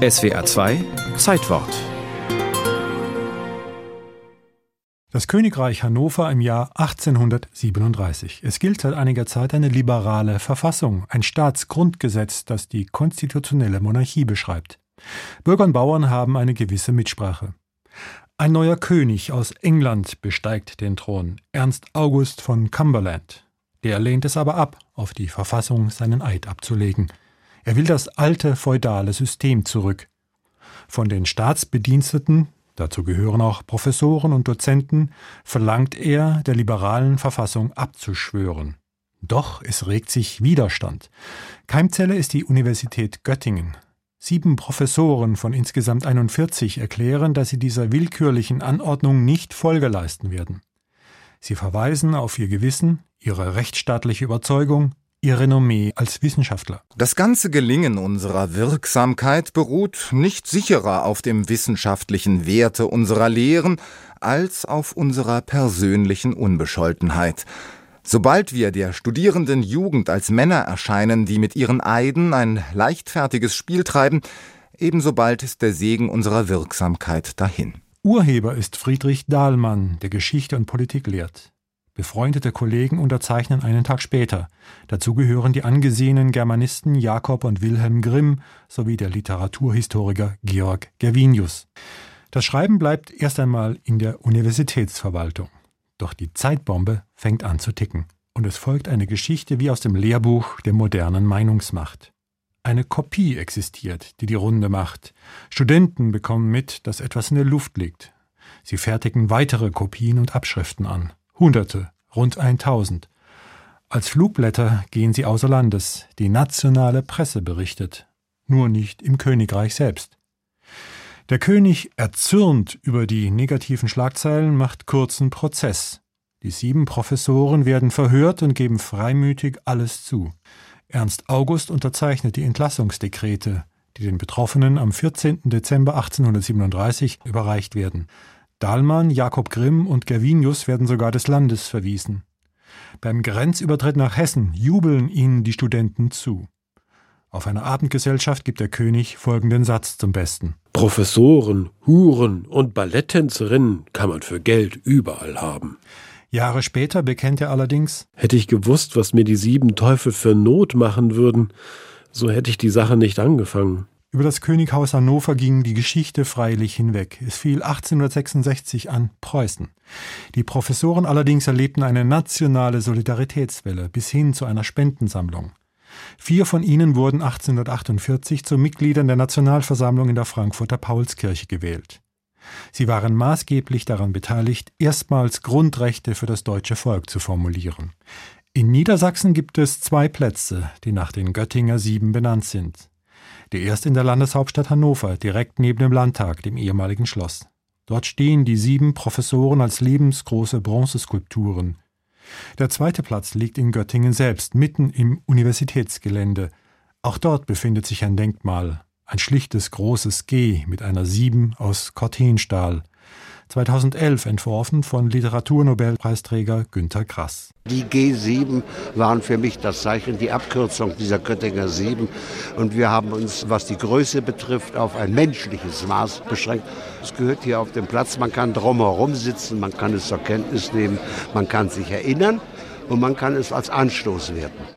SWR 2 Zeitwort Das Königreich Hannover im Jahr 1837. Es gilt seit einiger Zeit eine liberale Verfassung, ein Staatsgrundgesetz, das die konstitutionelle Monarchie beschreibt. Bürger und Bauern haben eine gewisse Mitsprache. Ein neuer König aus England besteigt den Thron, Ernst August von Cumberland. Der lehnt es aber ab, auf die Verfassung seinen Eid abzulegen. Er will das alte feudale System zurück. Von den Staatsbediensteten, dazu gehören auch Professoren und Dozenten, verlangt er, der liberalen Verfassung abzuschwören. Doch es regt sich Widerstand. Keimzelle ist die Universität Göttingen. Sieben Professoren von insgesamt 41 erklären, dass sie dieser willkürlichen Anordnung nicht Folge leisten werden. Sie verweisen auf ihr Gewissen, ihre rechtsstaatliche Überzeugung, ihr Renommee als Wissenschaftler. Das ganze Gelingen unserer Wirksamkeit beruht nicht sicherer auf dem wissenschaftlichen Werte unserer Lehren als auf unserer persönlichen Unbescholtenheit. Sobald wir der studierenden Jugend als Männer erscheinen, die mit ihren Eiden ein leichtfertiges Spiel treiben, ebenso bald ist der Segen unserer Wirksamkeit dahin. Urheber ist Friedrich Dahlmann, der Geschichte und Politik lehrt. Befreundete Kollegen unterzeichnen einen Tag später. Dazu gehören die angesehenen Germanisten Jakob und Wilhelm Grimm sowie der Literaturhistoriker Georg Gervinius. Das Schreiben bleibt erst einmal in der Universitätsverwaltung. Doch die Zeitbombe fängt an zu ticken. Und es folgt eine Geschichte wie aus dem Lehrbuch der modernen Meinungsmacht. Eine Kopie existiert, die die Runde macht. Studenten bekommen mit, dass etwas in der Luft liegt. Sie fertigen weitere Kopien und Abschriften an. Hunderte, rund 1000. Als Flugblätter gehen sie außer Landes. Die nationale Presse berichtet. Nur nicht im Königreich selbst. Der König, erzürnt über die negativen Schlagzeilen, macht kurzen Prozess. Die sieben Professoren werden verhört und geben freimütig alles zu. Ernst August unterzeichnet die Entlassungsdekrete, die den Betroffenen am 14. Dezember 1837 überreicht werden. Dahlmann, Jakob Grimm und Gervinius werden sogar des Landes verwiesen. Beim Grenzübertritt nach Hessen jubeln ihnen die Studenten zu. Auf einer Abendgesellschaft gibt der König folgenden Satz zum Besten. Professoren, Huren und Balletttänzerinnen kann man für Geld überall haben. Jahre später bekennt er allerdings Hätte ich gewusst, was mir die sieben Teufel für Not machen würden, so hätte ich die Sache nicht angefangen. Über das Könighaus Hannover ging die Geschichte freilich hinweg. Es fiel 1866 an Preußen. Die Professoren allerdings erlebten eine nationale Solidaritätswelle bis hin zu einer Spendensammlung. Vier von ihnen wurden 1848 zu Mitgliedern der Nationalversammlung in der Frankfurter Paulskirche gewählt. Sie waren maßgeblich daran beteiligt, erstmals Grundrechte für das deutsche Volk zu formulieren. In Niedersachsen gibt es zwei Plätze, die nach den Göttinger Sieben benannt sind. Der erste in der Landeshauptstadt Hannover, direkt neben dem Landtag, dem ehemaligen Schloss. Dort stehen die sieben Professoren als lebensgroße Bronzeskulpturen. Der zweite Platz liegt in Göttingen selbst, mitten im Universitätsgelände. Auch dort befindet sich ein Denkmal, ein schlichtes großes G mit einer Sieben aus Cortenstahl. 2011 entworfen von Literaturnobelpreisträger Günter Grass. Die G7 waren für mich das Zeichen, die Abkürzung dieser Göttinger Sieben. Und wir haben uns, was die Größe betrifft, auf ein menschliches Maß beschränkt. Es gehört hier auf dem Platz, man kann drumherum sitzen, man kann es zur Kenntnis nehmen, man kann sich erinnern und man kann es als Anstoß werten.